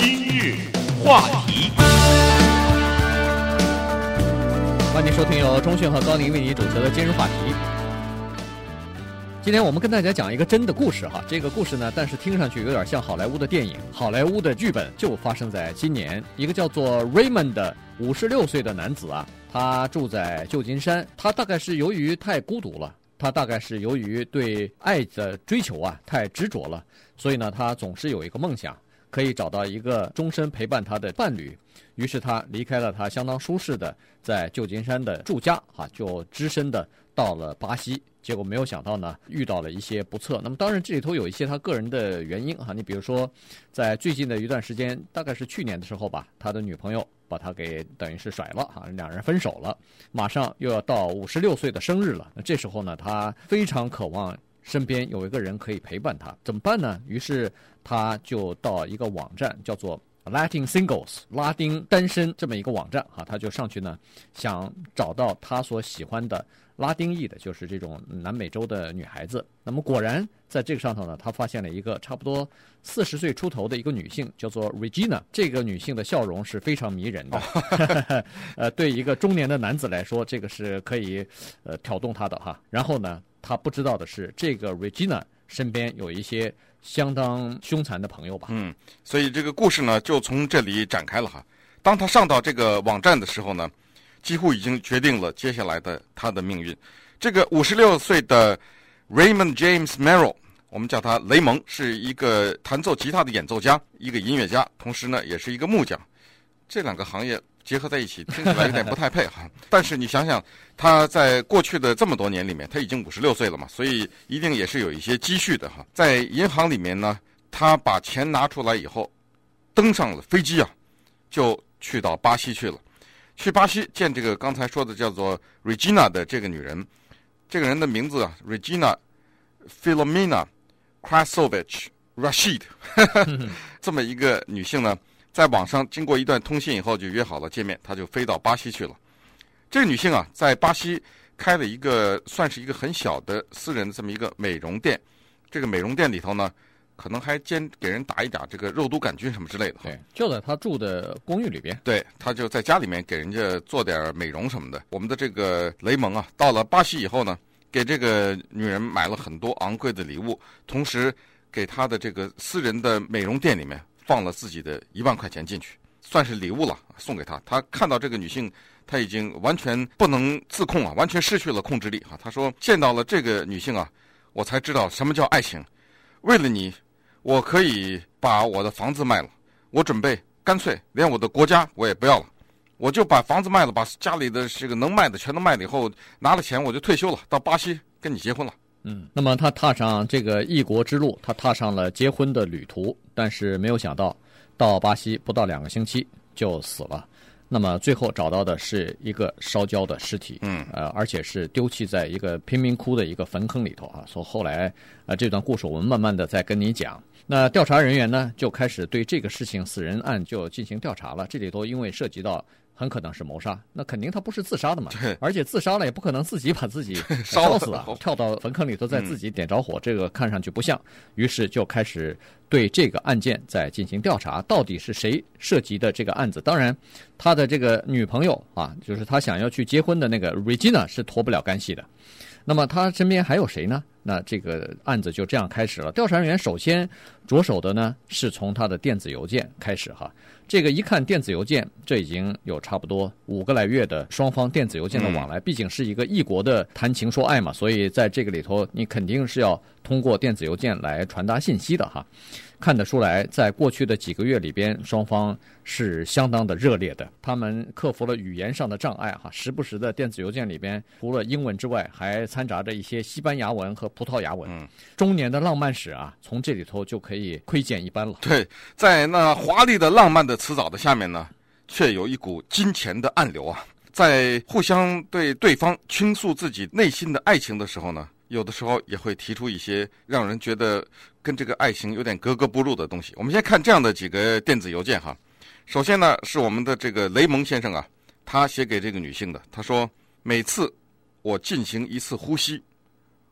今日话题，欢迎收听由中讯和高宁为你主持的今日话题。今天我们跟大家讲一个真的故事哈，这个故事呢，但是听上去有点像好莱坞的电影，好莱坞的剧本就发生在今年。一个叫做 Raymond 的五十六岁的男子啊，他住在旧金山，他大概是由于太孤独了。他大概是由于对爱的追求啊太执着了，所以呢，他总是有一个梦想，可以找到一个终身陪伴他的伴侣。于是他离开了他相当舒适的在旧金山的住家，啊，就只身的到了巴西。结果没有想到呢，遇到了一些不测。那么当然这里头有一些他个人的原因哈，你比如说，在最近的一段时间，大概是去年的时候吧，他的女朋友。把他给等于是甩了哈，两人分手了，马上又要到五十六岁的生日了。那这时候呢，他非常渴望身边有一个人可以陪伴他，怎么办呢？于是他就到一个网站，叫做 Latin Singles 拉丁单身这么一个网站哈，他就上去呢，想找到他所喜欢的。拉丁裔的，就是这种南美洲的女孩子。那么果然，在这个上头呢，他发现了一个差不多四十岁出头的一个女性，叫做 Regina。这个女性的笑容是非常迷人的，呃，对一个中年的男子来说，这个是可以呃挑动他的哈。然后呢，他不知道的是，这个 Regina 身边有一些相当凶残的朋友吧？嗯，所以这个故事呢，就从这里展开了哈。当他上到这个网站的时候呢。几乎已经决定了接下来的他的命运。这个五十六岁的 Raymond James Merrill，我们叫他雷蒙，是一个弹奏吉他的演奏家，一个音乐家，同时呢也是一个木匠。这两个行业结合在一起，听起来有点不太配哈。但是你想想，他在过去的这么多年里面，他已经五十六岁了嘛，所以一定也是有一些积蓄的哈。在银行里面呢，他把钱拿出来以后，登上了飞机啊，就去到巴西去了。去巴西见这个刚才说的叫做 Regina 的这个女人，这个人的名字啊，Regina Filomena Krasovich Rashid，这么一个女性呢，在网上经过一段通信以后就约好了见面，她就飞到巴西去了。这个女性啊，在巴西开了一个算是一个很小的私人的这么一个美容店，这个美容店里头呢。可能还兼给人打一打这个肉毒杆菌什么之类的。对，就在他住的公寓里边。对，他就在家里面给人家做点美容什么的。我们的这个雷蒙啊，到了巴西以后呢，给这个女人买了很多昂贵的礼物，同时给他的这个私人的美容店里面放了自己的一万块钱进去，算是礼物了，送给他。他看到这个女性，他已经完全不能自控啊，完全失去了控制力啊。他说见到了这个女性啊，我才知道什么叫爱情，为了你。我可以把我的房子卖了，我准备干脆连我的国家我也不要了，我就把房子卖了，把家里的这个能卖的全都卖了以后，拿了钱我就退休了，到巴西跟你结婚了。嗯，那么他踏上这个异国之路，他踏上了结婚的旅途，但是没有想到，到巴西不到两个星期就死了。那么最后找到的是一个烧焦的尸体，嗯，呃，而且是丢弃在一个贫民窟的一个坟坑里头啊。所以后来，呃，这段故事我们慢慢的再跟你讲。那调查人员呢，就开始对这个事情死人案就进行调查了。这里头因为涉及到。很可能是谋杀，那肯定他不是自杀的嘛，对，而且自杀了也不可能自己把自己 烧死啊，跳到坟坑里头再自己点着火，嗯，这个看上去不像，于是就开始对这个案件在进行调查，到底是谁涉及的这个案子？当然，他的这个女朋友啊，就是他想要去结婚的那个 Regina 是脱不了干系的。那么他身边还有谁呢？那这个案子就这样开始了。调查人员首先着手的呢，是从他的电子邮件开始哈。这个一看电子邮件，这已经有差不多五个来月的双方电子邮件的往来。毕竟是一个异国的谈情说爱嘛，所以在这个里头，你肯定是要通过电子邮件来传达信息的哈。看得出来，在过去的几个月里边，双方是相当的热烈的。他们克服了语言上的障碍，哈，时不时的电子邮件里边除了英文之外，还掺杂着一些西班牙文和葡萄牙文。嗯，中年的浪漫史啊，从这里头就可以窥见一斑了。对，在那华丽的浪漫的辞藻的下面呢，却有一股金钱的暗流啊。在互相对对方倾诉自己内心的爱情的时候呢，有的时候也会提出一些让人觉得跟这个爱情有点格格不入的东西。我们先看这样的几个电子邮件哈。首先呢，是我们的这个雷蒙先生啊，他写给这个女性的。他说：“每次我进行一次呼吸，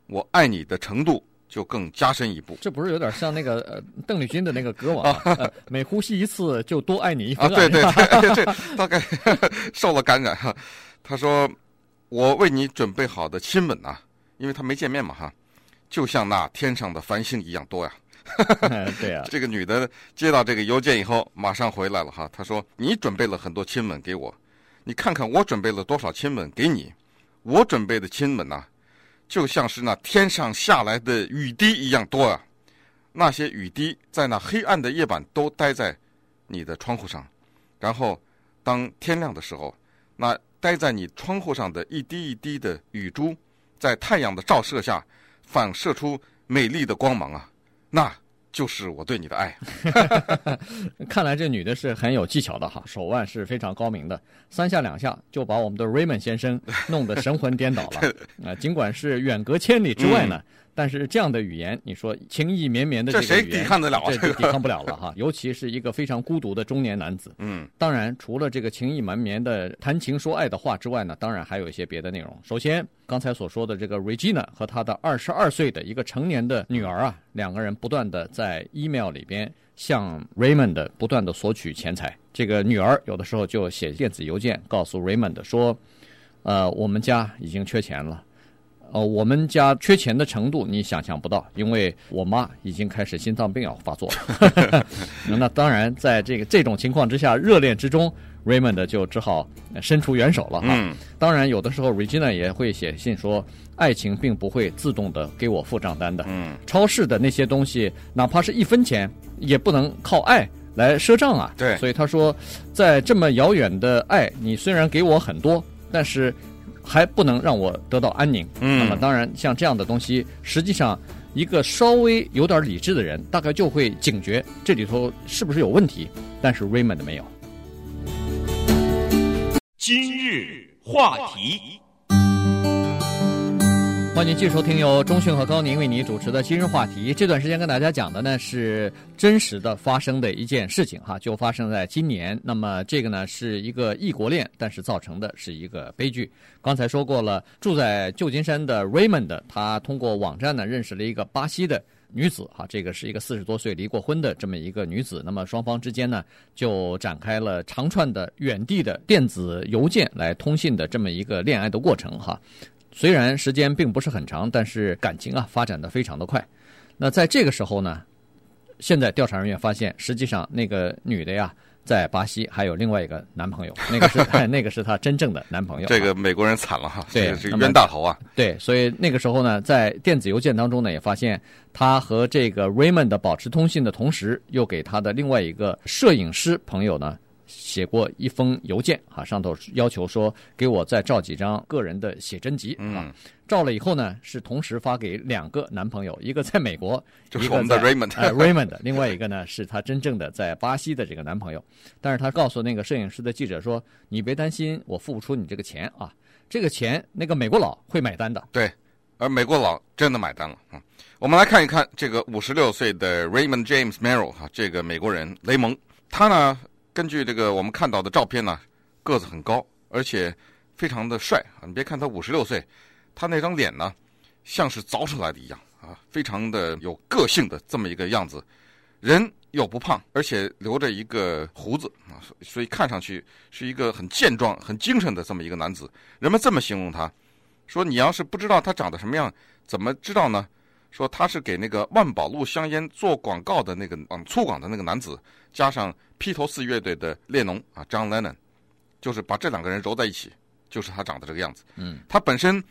我爱你的程度就更加深一步。这不是有点像那个呃邓丽君的那个歌吗、啊呃？每呼吸一次就多爱你一分、啊。对对 对，这大概 受了感染哈。他说：“我为你准备好的亲吻啊，因为他没见面嘛哈，就像那天上的繁星一样多呀。”对呀、啊，这个女的接到这个邮件以后，马上回来了哈。她说：“你准备了很多亲吻给我，你看看我准备了多少亲吻给你。我准备的亲吻呐、啊。”就像是那天上下来的雨滴一样多啊！那些雨滴在那黑暗的夜晚都待在你的窗户上，然后当天亮的时候，那待在你窗户上的一滴一滴的雨珠，在太阳的照射下反射出美丽的光芒啊！那。就是我对你的爱，看来这女的是很有技巧的哈，手腕是非常高明的，三下两下就把我们的 Raymond 先生弄得神魂颠倒了。啊，尽管是远隔千里之外呢。嗯但是这样的语言，你说情意绵绵的这个语言，这谁抵抗得了？这抵抗不了了哈。尤其是一个非常孤独的中年男子。嗯，当然，除了这个情意绵绵的谈情说爱的话之外呢，当然还有一些别的内容。首先，刚才所说的这个 Regina 和她的二十二岁的一个成年的女儿啊，两个人不断的在 email 里边向 Raymond 不断的索取钱财。这个女儿有的时候就写电子邮件告诉 Raymond 说，呃，我们家已经缺钱了。呃，我们家缺钱的程度你想象不到，因为我妈已经开始心脏病要发作了。那当然，在这个这种情况之下，热恋之中，Raymond 就只好伸出援手了哈。嗯。当然，有的时候 Regina 也会写信说，爱情并不会自动的给我付账单的。嗯。超市的那些东西，哪怕是一分钱，也不能靠爱来赊账啊。对。所以他说，在这么遥远的爱，你虽然给我很多，但是。还不能让我得到安宁。嗯，那么当然，像这样的东西，实际上一个稍微有点理智的人，大概就会警觉这里头是不是有问题。但是 Raymond 没有。今日话题。欢迎继续收听由中讯和高宁为你主持的今日话题。这段时间跟大家讲的呢是真实的发生的一件事情哈，就发生在今年。那么这个呢是一个异国恋，但是造成的是一个悲剧。刚才说过了，住在旧金山的 Raymond，他通过网站呢认识了一个巴西的女子哈，这个是一个四十多岁离过婚的这么一个女子。那么双方之间呢就展开了长串的远地的电子邮件来通信的这么一个恋爱的过程哈。虽然时间并不是很长，但是感情啊发展的非常的快。那在这个时候呢，现在调查人员发现，实际上那个女的呀，在巴西还有另外一个男朋友，那个是 那个是她真正的男朋友。这个美国人惨了哈，对，是冤大头啊。对，所以那个时候呢，在电子邮件当中呢，也发现他和这个 Raymond 保持通信的同时，又给他的另外一个摄影师朋友呢。写过一封邮件啊，上头要求说给我再照几张个人的写真集啊。照了以后呢，是同时发给两个男朋友，一个在美国，就是我们的 Raymond，呃，Raymond，另外一个呢是他真正的在巴西的这个男朋友。但是他告诉那个摄影师的记者说：“你别担心，我付不出你这个钱啊，这个钱那个美国佬会买单的。”对，而美国佬真的买单了啊。我们来看一看这个五十六岁的 Raymond James Merrill 哈，这个美国人雷蒙，他呢。根据这个我们看到的照片呢，个子很高，而且非常的帅啊！你别看他五十六岁，他那张脸呢，像是凿出来的一样啊，非常的有个性的这么一个样子。人又不胖，而且留着一个胡子啊，所以看上去是一个很健壮、很精神的这么一个男子。人们这么形容他，说你要是不知道他长得什么样，怎么知道呢？说他是给那个万宝路香烟做广告的那个嗯粗犷的那个男子，加上披头四乐队的列侬啊，John Lennon，就是把这两个人揉在一起，就是他长得这个样子。嗯，他本身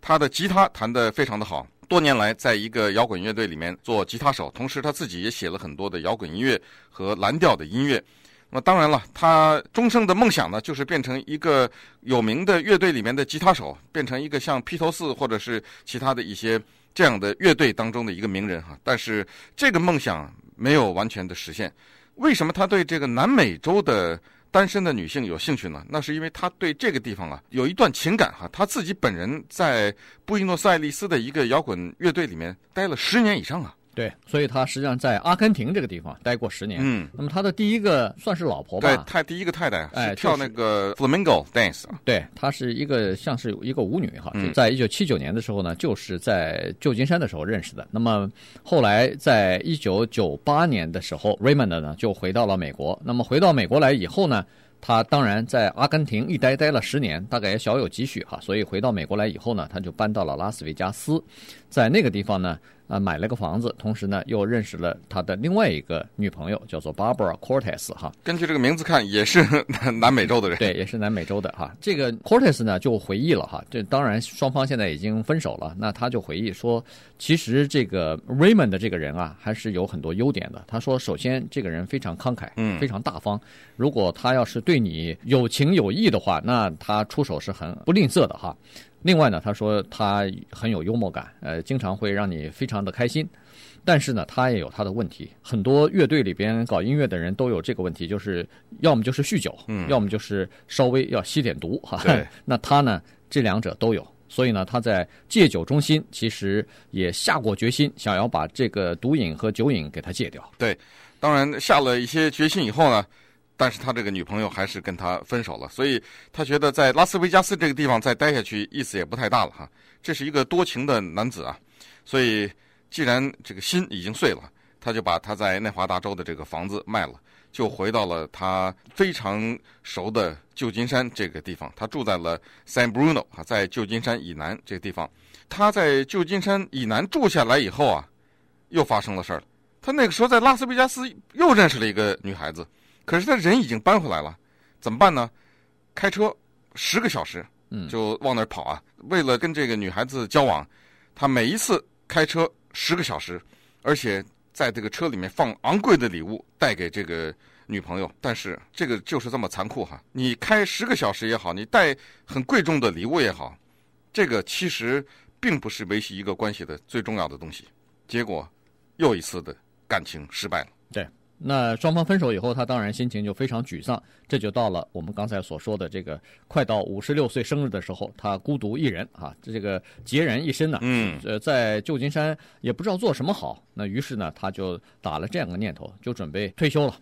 他的吉他弹得非常的好，多年来在一个摇滚乐队里面做吉他手，同时他自己也写了很多的摇滚音乐和蓝调的音乐。那么当然了，他终生的梦想呢，就是变成一个有名的乐队里面的吉他手，变成一个像披头四或者是其他的一些。这样的乐队当中的一个名人哈，但是这个梦想没有完全的实现。为什么他对这个南美洲的单身的女性有兴趣呢？那是因为他对这个地方啊有一段情感哈。他自己本人在布宜诺斯艾利斯的一个摇滚乐队里面待了十年以上啊，对，所以他实际上在阿根廷这个地方待过十年。嗯，那么他的第一个算是老婆吧？对，太第一个太太哎是跳那个 flamenco dance 啊。对，她是一个像是一个舞女哈，嗯在一九七九年的时候呢，就是在旧金山的时候认识的。那么后来在一九九八年的时候，Raymond 呢就回到了美国。那么回到美国来以后呢，他当然在阿根廷一待待了十年，大概也小有积蓄哈，所以回到美国来以后呢，他就搬到了拉斯维加斯，在那个地方呢。啊，买了个房子，同时呢，又认识了他的另外一个女朋友，叫做 Barbara Cortez 哈。根据这个名字看，也是 南南美洲的人。对，也是南美洲的哈。这个 Cortez 呢就回忆了哈，这当然双方现在已经分手了。那他就回忆说，其实这个 Raymond 的这个人啊，还是有很多优点的。他说，首先这个人非常慷慨，嗯，非常大方。如果他要是对你有情有义的话，那他出手是很不吝啬的哈。另外呢，他说他很有幽默感，呃，经常会让你非常的开心。但是呢，他也有他的问题。很多乐队里边搞音乐的人都有这个问题，就是要么就是酗酒，嗯，要么就是稍微要吸点毒哈。对，那他呢，这两者都有。所以呢，他在戒酒中心其实也下过决心，想要把这个毒瘾和酒瘾给他戒掉。对，当然下了一些决心以后呢。但是他这个女朋友还是跟他分手了，所以他觉得在拉斯维加斯这个地方再待下去意思也不太大了哈。这是一个多情的男子啊，所以既然这个心已经碎了，他就把他在内华达州的这个房子卖了，就回到了他非常熟的旧金山这个地方。他住在了 San Bruno 啊，在旧金山以南这个地方。他在旧金山以南住下来以后啊，又发生了事儿。他那个时候在拉斯维加斯又认识了一个女孩子。可是他人已经搬回来了，怎么办呢？开车十个小时，嗯，就往那儿跑啊。为了跟这个女孩子交往，他每一次开车十个小时，而且在这个车里面放昂贵的礼物带给这个女朋友。但是这个就是这么残酷哈！你开十个小时也好，你带很贵重的礼物也好，这个其实并不是维系一个关系的最重要的东西。结果又一次的感情失败了。对。那双方分手以后，他当然心情就非常沮丧。这就到了我们刚才所说的这个快到五十六岁生日的时候，他孤独一人啊，这个孑然一身呢。嗯，呃，在旧金山也不知道做什么好。那于是呢，他就打了这样个念头，就准备退休了。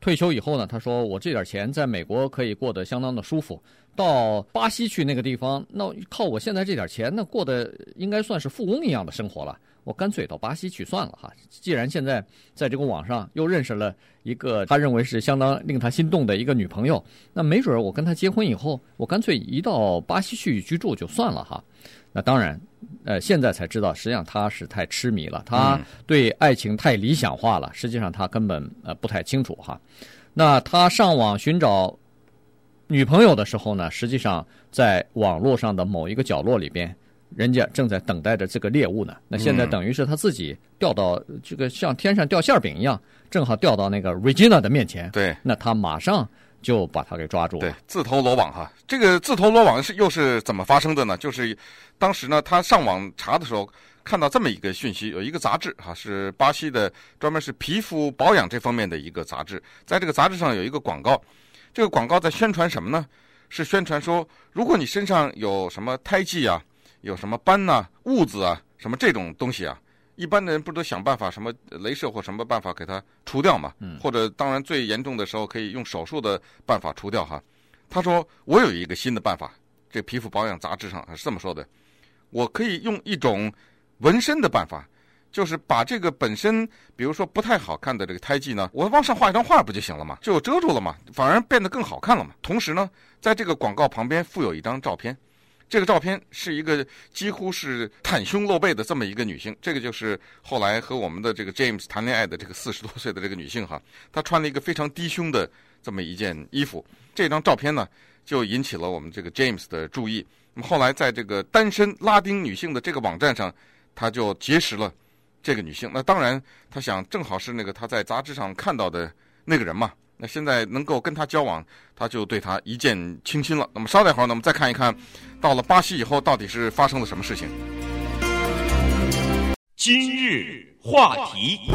退休以后呢，他说：“我这点钱在美国可以过得相当的舒服，到巴西去那个地方，那靠我现在这点钱，那过得应该算是富翁一样的生活了。我干脆到巴西去算了哈。既然现在在这个网上又认识了一个他认为是相当令他心动的一个女朋友，那没准我跟他结婚以后，我干脆移到巴西去居住就算了哈。那当然。”呃，现在才知道，实际上他是太痴迷了，他对爱情太理想化了。实际上他根本呃不太清楚哈。那他上网寻找女朋友的时候呢，实际上在网络上的某一个角落里边，人家正在等待着这个猎物呢。那现在等于是他自己掉到这个像天上掉馅饼一样，正好掉到那个 Regina 的面前。对，那他马上。就把他给抓住了。对，自投罗网哈。这个自投罗网是又是怎么发生的呢？就是当时呢，他上网查的时候，看到这么一个讯息，有一个杂志哈，是巴西的专门是皮肤保养这方面的一个杂志。在这个杂志上有一个广告，这个广告在宣传什么呢？是宣传说，如果你身上有什么胎记啊，有什么斑呐、啊、痦子啊，什么这种东西啊。一般的人不都想办法什么镭射或什么办法给它除掉嘛？嗯，或者当然最严重的时候可以用手术的办法除掉哈。他说我有一个新的办法，这皮肤保养杂志上是这么说的，我可以用一种纹身的办法，就是把这个本身比如说不太好看的这个胎记呢，我往上画一张画不就行了嘛？就遮住了嘛，反而变得更好看了嘛。同时呢，在这个广告旁边附有一张照片。这个照片是一个几乎是袒胸露背的这么一个女性，这个就是后来和我们的这个 James 谈恋爱的这个四十多岁的这个女性哈，她穿了一个非常低胸的这么一件衣服。这张照片呢，就引起了我们这个 James 的注意。那么后来在这个单身拉丁女性的这个网站上，他就结识了这个女性。那当然，他想正好是那个他在杂志上看到的那个人嘛。那现在能够跟他交往，他就对他一见倾心了。那么稍待会儿呢，我们再看一看，到了巴西以后到底是发生了什么事情。今日话题，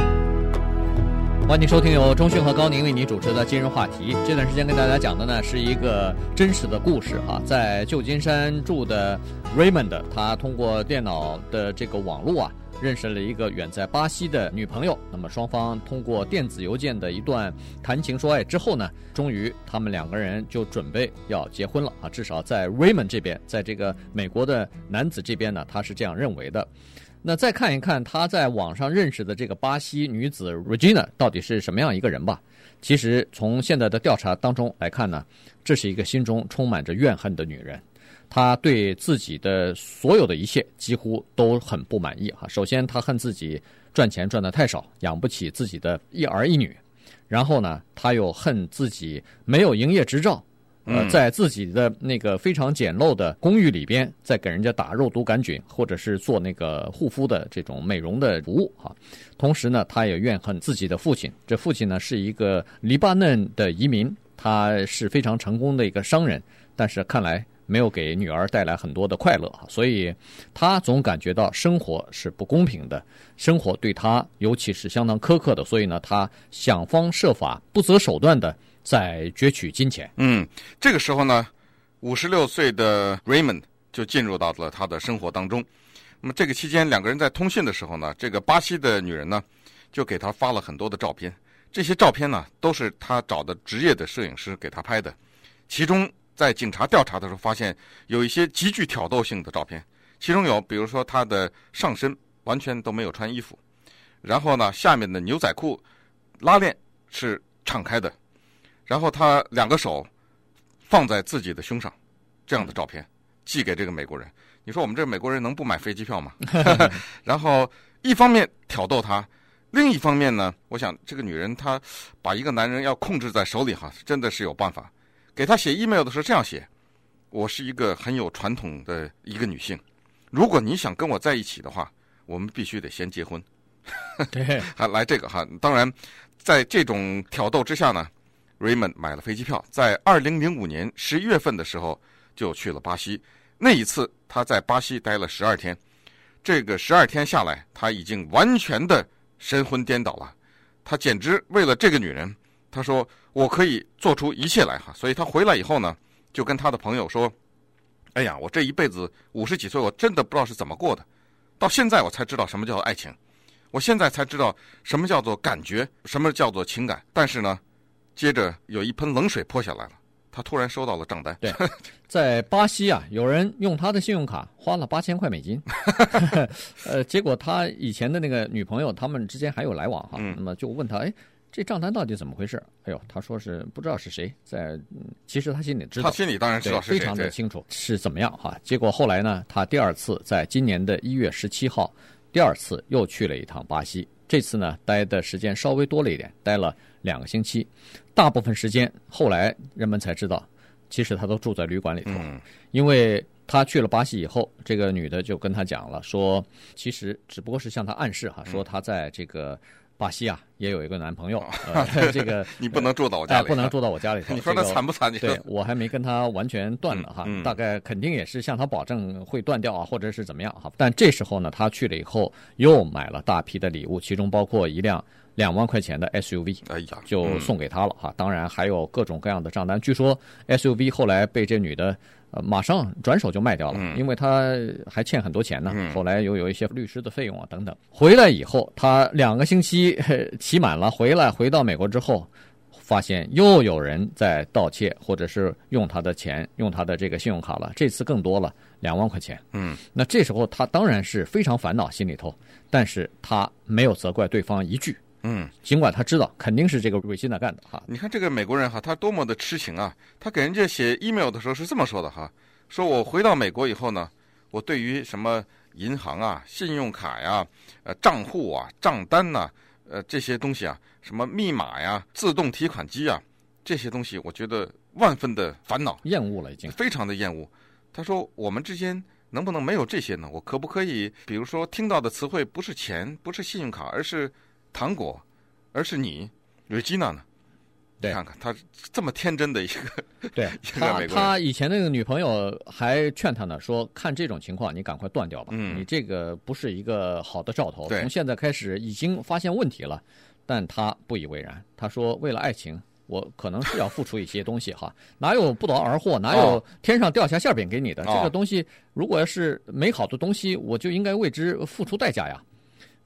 欢迎收听由中讯和高宁为你主持的今日话题。这段时间跟大家讲的呢是一个真实的故事哈，在旧金山住的 Raymond，他通过电脑的这个网络啊。认识了一个远在巴西的女朋友。那么双方通过电子邮件的一段谈情说爱之后呢，终于他们两个人就准备要结婚了啊！至少在 Raymond 这边，在这个美国的男子这边呢，他是这样认为的。那再看一看他在网上认识的这个巴西女子 Regina 到底是什么样一个人吧。其实从现在的调查当中来看呢，这是一个心中充满着怨恨的女人。她对自己的所有的一切几乎都很不满意哈。首先，他恨自己赚钱赚的太少，养不起自己的一儿一女。然后呢，他又恨自己没有营业执照。呃，在自己的那个非常简陋的公寓里边，在给人家打肉毒杆菌，或者是做那个护肤的这种美容的服务哈。同时呢，他也怨恨自己的父亲。这父亲呢是一个黎巴嫩的移民，他是非常成功的一个商人，但是看来没有给女儿带来很多的快乐，所以他总感觉到生活是不公平的，生活对他尤其是相当苛刻的，所以呢，他想方设法、不择手段的。在攫取金钱。嗯，这个时候呢，五十六岁的 Raymond 就进入到了他的生活当中。那么这个期间，两个人在通讯的时候呢，这个巴西的女人呢，就给他发了很多的照片。这些照片呢，都是他找的职业的摄影师给他拍的。其中，在警察调查的时候，发现有一些极具挑逗性的照片。其中有，比如说他的上身完全都没有穿衣服，然后呢，下面的牛仔裤拉链是敞开的。然后他两个手放在自己的胸上，这样的照片寄给这个美国人。你说我们这美国人能不买飞机票吗？然后一方面挑逗他，另一方面呢，我想这个女人她把一个男人要控制在手里哈，真的是有办法。给他写 email 的时候这样写：我是一个很有传统的一个女性，如果你想跟我在一起的话，我们必须得先结婚。对，还来这个哈。当然，在这种挑逗之下呢。Raymond 买了飞机票，在二零零五年十一月份的时候就去了巴西。那一次他在巴西待了十二天，这个十二天下来，他已经完全的神魂颠倒了。他简直为了这个女人，他说我可以做出一切来哈。所以他回来以后呢，就跟他的朋友说：“哎呀，我这一辈子五十几岁，我真的不知道是怎么过的，到现在我才知道什么叫做爱情，我现在才知道什么叫做感觉，什么叫做情感。但是呢。”接着有一盆冷水泼下来了，他突然收到了账单。对，在巴西啊，有人用他的信用卡花了八千块美金，呃，结果他以前的那个女朋友，他们之间还有来往哈，嗯、那么就问他，哎，这账单到底怎么回事？哎呦，他说是不知道是谁在，其实他心里知道，他心里当然知道非常的清楚是怎么样哈。结果后来呢，他第二次在今年的一月十七号，第二次又去了一趟巴西，这次呢待的时间稍微多了一点，待了两个星期。大部分时间，后来人们才知道，其实他都住在旅馆里头。嗯、因为他去了巴西以后，这个女的就跟他讲了，说其实只不过是向他暗示哈，说他在这个巴西啊也有一个男朋友。这个 你不能住到我家里，呃，不能住到我家里头。你说他惨不惨？你说对我还没跟他完全断了哈，嗯嗯、大概肯定也是向他保证会断掉啊，或者是怎么样哈。但这时候呢，他去了以后又买了大批的礼物，其中包括一辆。两万块钱的 SUV，哎呀，就送给他了哈。当然还有各种各样的账单。据说 SUV 后来被这女的呃马上转手就卖掉了，因为他还欠很多钱呢。后来又有一些律师的费用啊等等。回来以后，他两个星期期满了，回来回到美国之后，发现又有人在盗窃或者是用他的钱，用他的这个信用卡了。这次更多了，两万块钱。嗯，那这时候他当然是非常烦恼，心里头，但是他没有责怪对方一句。嗯，尽管他知道肯定是这个瑞希娜干的哈。你看这个美国人哈，他多么的痴情啊！他给人家写 email 的时候是这么说的哈：说我回到美国以后呢，我对于什么银行啊、信用卡呀、呃账户啊、账单呐、啊、呃这些东西啊，什么密码呀、自动提款机啊这些东西，我觉得万分的烦恼、厌恶了，已经非常的厌恶。他说我们之间能不能没有这些呢？我可不可以，比如说听到的词汇不是钱，不是信用卡，而是。糖果，而是你，Regina 呢？对，看看他这么天真的一个，对，他他以前那个女朋友还劝他呢，说看这种情况，你赶快断掉吧，嗯，你这个不是一个好的兆头。从现在开始已经发现问题了，但他不以为然。他说，为了爱情，我可能是要付出一些东西哈，哪有不劳而获，哪有天上掉下馅饼给你的？哦、这个东西如果要是美好的东西，我就应该为之付出代价呀。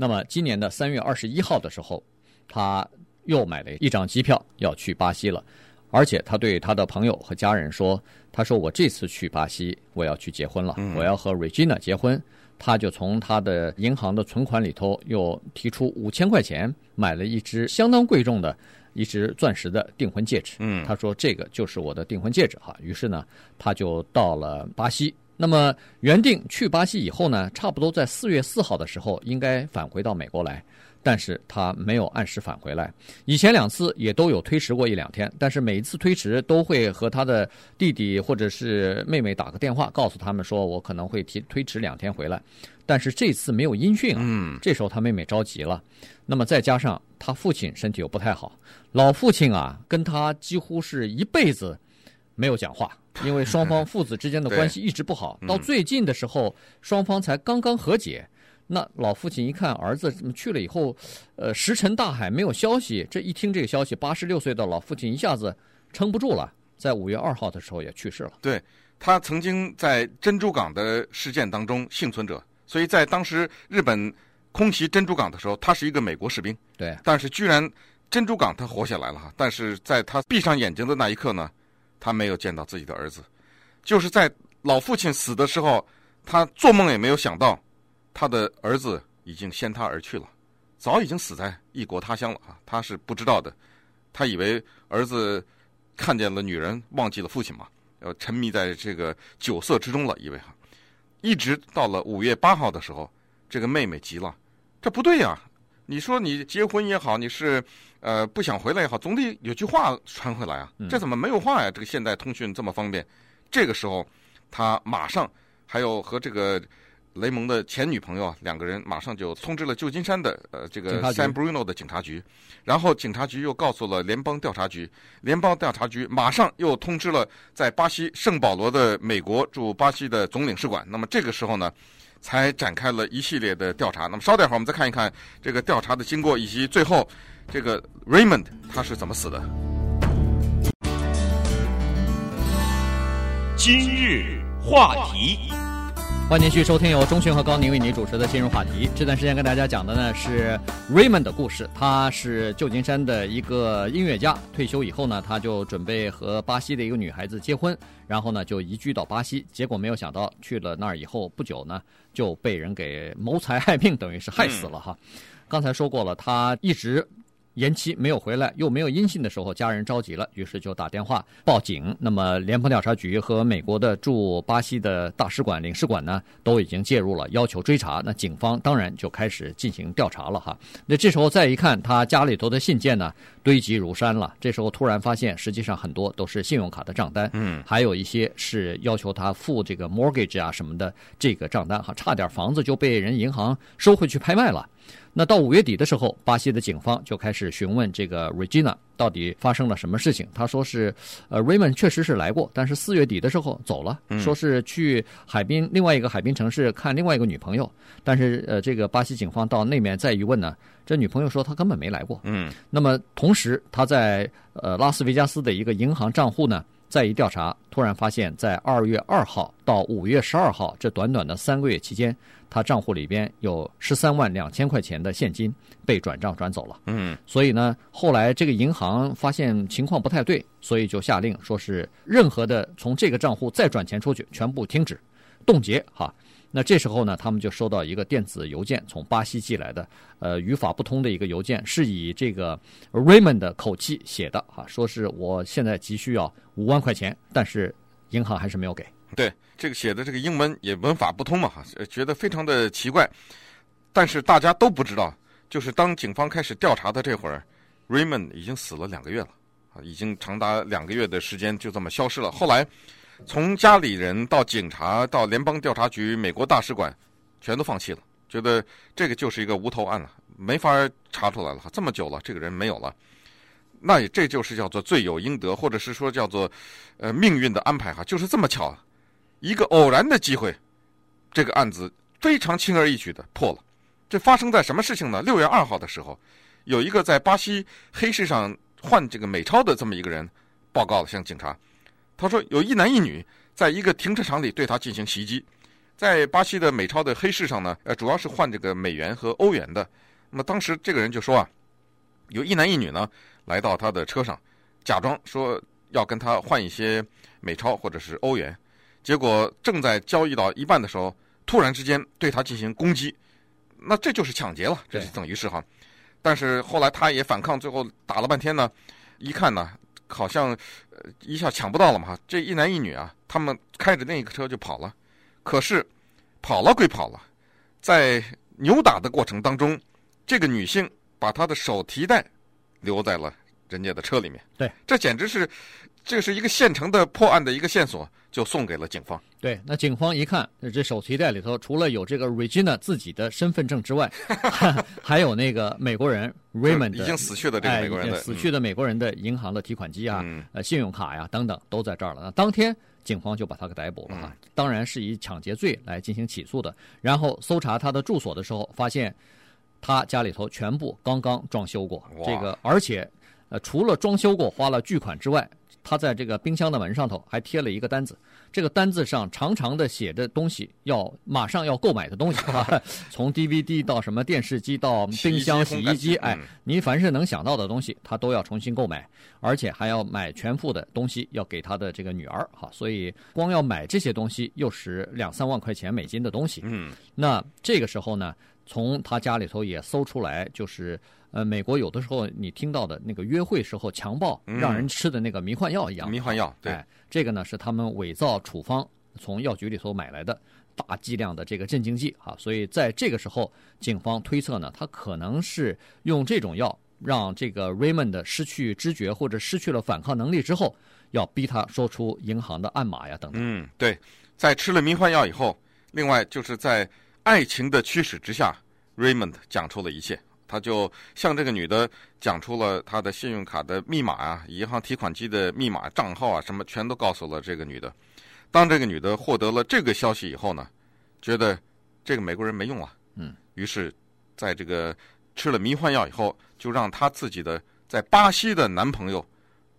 那么今年的三月二十一号的时候，他又买了一张机票要去巴西了，而且他对他的朋友和家人说：“他说我这次去巴西，我要去结婚了，我要和 Regina 结婚。”他就从他的银行的存款里头又提出五千块钱，买了一只相当贵重的一只钻石的订婚戒指。嗯，他说这个就是我的订婚戒指哈。于是呢，他就到了巴西。那么原定去巴西以后呢，差不多在四月四号的时候应该返回到美国来。但是他没有按时返回来，以前两次也都有推迟过一两天，但是每一次推迟都会和他的弟弟或者是妹妹打个电话，告诉他们说我可能会提推迟两天回来，但是这次没有音讯啊，嗯，这时候他妹妹着急了，那么再加上他父亲身体又不太好，老父亲啊跟他几乎是一辈子没有讲话，因为双方父子之间的关系一直不好，到最近的时候双方才刚刚和解。那老父亲一看儿子去了以后，呃，石沉大海，没有消息。这一听这个消息，八十六岁的老父亲一下子撑不住了，在五月二号的时候也去世了。对，他曾经在珍珠港的事件当中幸存者，所以在当时日本空袭珍珠港的时候，他是一个美国士兵。对，但是居然珍珠港他活下来了哈，但是在他闭上眼睛的那一刻呢，他没有见到自己的儿子，就是在老父亲死的时候，他做梦也没有想到。他的儿子已经先他而去了，早已经死在异国他乡了啊！他是不知道的，他以为儿子看见了女人，忘记了父亲嘛，呃，沉迷在这个酒色之中了，以为哈。一直到了五月八号的时候，这个妹妹急了，这不对呀！你说你结婚也好，你是呃不想回来也好，总得有句话传回来啊！这怎么没有话呀？这个现代通讯这么方便，这个时候他马上还有和这个。雷蒙的前女朋友啊，两个人马上就通知了旧金山的呃这个 San Bruno 的警察局，然后警察局又告诉了联邦调查局，联邦调查局马上又通知了在巴西圣保罗的美国驻巴西的总领事馆。那么这个时候呢，才展开了一系列的调查。那么稍等一会儿我们再看一看这个调查的经过，以及最后这个 Raymond 他是怎么死的。今日话题。欢迎继续收听由钟迅和高宁为你主持的今日话题。这段时间跟大家讲的呢是 Raymond 的故事。他是旧金山的一个音乐家，退休以后呢，他就准备和巴西的一个女孩子结婚，然后呢就移居到巴西。结果没有想到去了那儿以后不久呢，就被人给谋财害命，等于是害死了哈。刚才说过了，他一直。延期没有回来，又没有音信的时候，家人着急了，于是就打电话报警。那么，联邦调查局和美国的驻巴西的大使馆、领事馆呢，都已经介入了，要求追查。那警方当然就开始进行调查了哈。那这时候再一看，他家里头的信件呢，堆积如山了。这时候突然发现，实际上很多都是信用卡的账单，嗯，还有一些是要求他付这个 mortgage 啊什么的这个账单哈，差点房子就被人银行收回去拍卖了。那到五月底的时候，巴西的警方就开始询问这个 Regina 到底发生了什么事情。他说是，呃，Raymond 确实是来过，但是四月底的时候走了，说是去海滨另外一个海滨城市看另外一个女朋友。但是呃，这个巴西警方到那面再一问呢，这女朋友说她根本没来过。嗯。那么同时，他在呃拉斯维加斯的一个银行账户呢，再一调查，突然发现，在二月二号到五月十二号这短短的三个月期间。他账户里边有十三万两千块钱的现金被转账转走了。嗯，所以呢，后来这个银行发现情况不太对，所以就下令说是任何的从这个账户再转钱出去，全部停止、冻结。哈，那这时候呢，他们就收到一个电子邮件，从巴西寄来的，呃，语法不通的一个邮件，是以这个 Raymond 的口气写的。哈，说是我现在急需要五万块钱，但是银行还是没有给。对，这个写的这个英文也文法不通嘛，哈，觉得非常的奇怪。但是大家都不知道，就是当警方开始调查的这会儿，Raymond 已经死了两个月了，啊，已经长达两个月的时间就这么消失了。后来，从家里人到警察到联邦调查局、美国大使馆，全都放弃了，觉得这个就是一个无头案了，没法查出来了。这么久了，这个人没有了。那也这就是叫做罪有应得，或者是说叫做呃命运的安排哈，就是这么巧。一个偶然的机会，这个案子非常轻而易举的破了。这发生在什么事情呢？六月二号的时候，有一个在巴西黑市上换这个美钞的这么一个人报告了向警察，他说有一男一女在一个停车场里对他进行袭击，在巴西的美钞的黑市上呢，呃，主要是换这个美元和欧元的。那么当时这个人就说啊，有一男一女呢来到他的车上，假装说要跟他换一些美钞或者是欧元，结果正在交易到一半的时候，突然之间对他进行攻击，那这就是抢劫了，这是等于是哈。但是后来他也反抗，最后打了半天呢，一看呢，好像一下抢不到了嘛，这一男一女啊，他们开着那一个车就跑了。可是，跑了归跑了，在扭打的过程当中，这个女性把她的手提袋留在了人家的车里面。对，这简直是，这是一个现成的破案的一个线索，就送给了警方。对，那警方一看，这手提袋里头除了有这个 Regina 自己的身份证之外，还有那个美国人 Raymond 已经死去的这个美国人的、哎、死去的美国人的银行的提款机啊、嗯、呃信用卡呀等等都在这儿了。那当天。警方就把他给逮捕了啊，当然是以抢劫罪来进行起诉的。然后搜查他的住所的时候，发现他家里头全部刚刚装修过，这个而且呃除了装修过花了巨款之外。他在这个冰箱的门上头还贴了一个单子，这个单子上长长的写着东西，要马上要购买的东西 啊，从 DVD 到什么电视机到冰箱、洗衣机，哎，您凡是能想到的东西，他都要重新购买，而且还要买全副的东西要给他的这个女儿哈，所以光要买这些东西又是两三万块钱美金的东西。嗯，那这个时候呢，从他家里头也搜出来，就是。呃，美国有的时候你听到的那个约会时候强暴让人吃的那个迷幻药一样，嗯、迷幻药，对、哎，这个呢是他们伪造处方从药局里头买来的大剂量的这个镇静剂啊，所以在这个时候，警方推测呢，他可能是用这种药让这个 Raymond 失去知觉或者失去了反抗能力之后，要逼他说出银行的暗码呀等等。嗯，对，在吃了迷幻药以后，另外就是在爱情的驱使之下，Raymond 讲出了一切。他就向这个女的讲出了他的信用卡的密码啊、银行提款机的密码、账号啊，什么全都告诉了这个女的。当这个女的获得了这个消息以后呢，觉得这个美国人没用啊，嗯，于是在这个吃了迷幻药以后，就让她自己的在巴西的男朋友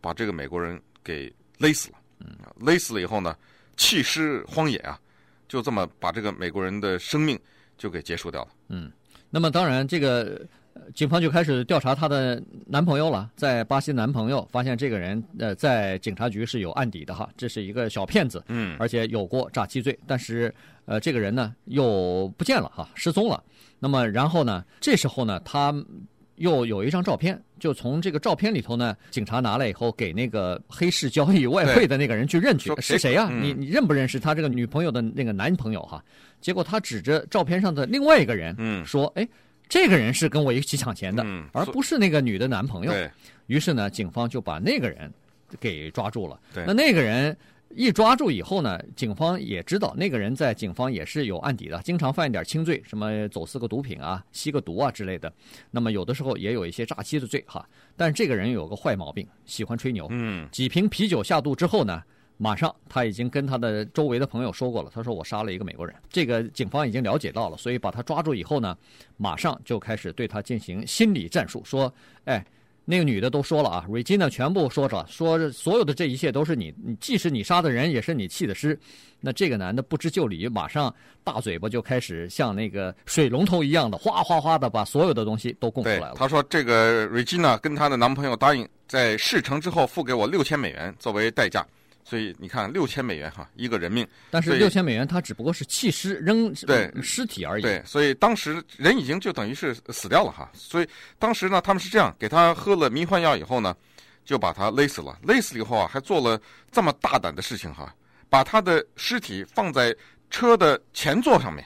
把这个美国人给勒死了，嗯，勒死了以后呢，弃尸荒野啊，就这么把这个美国人的生命就给结束掉了，嗯，那么当然这个。警方就开始调查她的男朋友了，在巴西男朋友发现这个人呃在警察局是有案底的哈，这是一个小骗子，嗯，而且有过诈欺罪，但是呃这个人呢又不见了哈，失踪了。那么然后呢，这时候呢他又有一张照片，就从这个照片里头呢，警察拿来以后给那个黑市交易外汇的那个人去认去是谁呀、啊嗯？你你认不认识他这个女朋友的那个男朋友哈？结果他指着照片上的另外一个人，嗯，说哎。这个人是跟我一起抢钱的，嗯，而不是那个女的男朋友。于是呢，警方就把那个人给抓住了。对，那那个人一抓住以后呢，警方也知道那个人在警方也是有案底的，经常犯一点轻罪，什么走私个毒品啊、吸个毒啊之类的。那么有的时候也有一些诈欺的罪哈。但是这个人有个坏毛病，喜欢吹牛。嗯，几瓶啤酒下肚之后呢，马上，他已经跟他的周围的朋友说过了。他说：“我杀了一个美国人。”这个警方已经了解到了，所以把他抓住以后呢，马上就开始对他进行心理战术，说：“哎，那个女的都说了啊，Regina 全部说着，说所有的这一切都是你，你既是你杀的人，也是你弃的尸。”那这个男的不知就里，马上大嘴巴就开始像那个水龙头一样的哗哗哗的把所有的东西都供出来了。他说：“这个 Regina 跟她的男朋友答应在事成之后付给我六千美元作为代价。”所以你看，六千美元哈，一个人命。但是六千美元，他只不过是弃尸扔对尸体而已。对，所以当时人已经就等于是死掉了哈。所以当时呢，他们是这样，给他喝了迷幻药以后呢，就把他勒死了。勒死了以后啊，还做了这么大胆的事情哈，把他的尸体放在车的前座上面，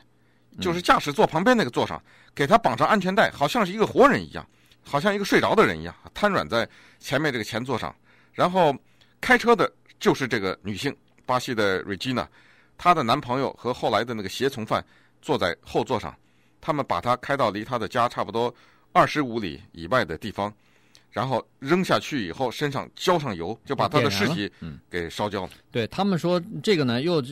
就是驾驶座旁边那个座上，给他绑上安全带，好像是一个活人一样，好像一个睡着的人一样，瘫软在前面这个前座上，然后开车的。就是这个女性，巴西的瑞吉娜她的男朋友和后来的那个胁从犯坐在后座上，他们把她开到离她的家差不多二十五里以外的地方，然后扔下去以后，身上浇上油，就把他的尸体给烧焦了。嗯、对他们说，这个呢又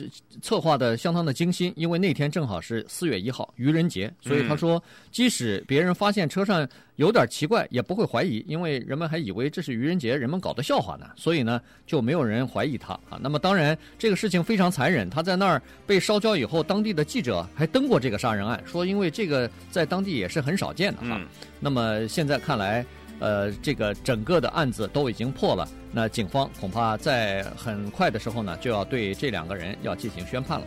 策划的相当的精心，因为那天正好是四月一号愚人节，所以他说，即使别人发现车上有点奇怪，也不会怀疑，因为人们还以为这是愚人节人们搞的笑话呢，所以呢就没有人怀疑他啊。那么当然，这个事情非常残忍，他在那儿被烧焦以后，当地的记者还登过这个杀人案，说因为这个在当地也是很少见的哈。那么现在看来。呃，这个整个的案子都已经破了，那警方恐怕在很快的时候呢，就要对这两个人要进行宣判了。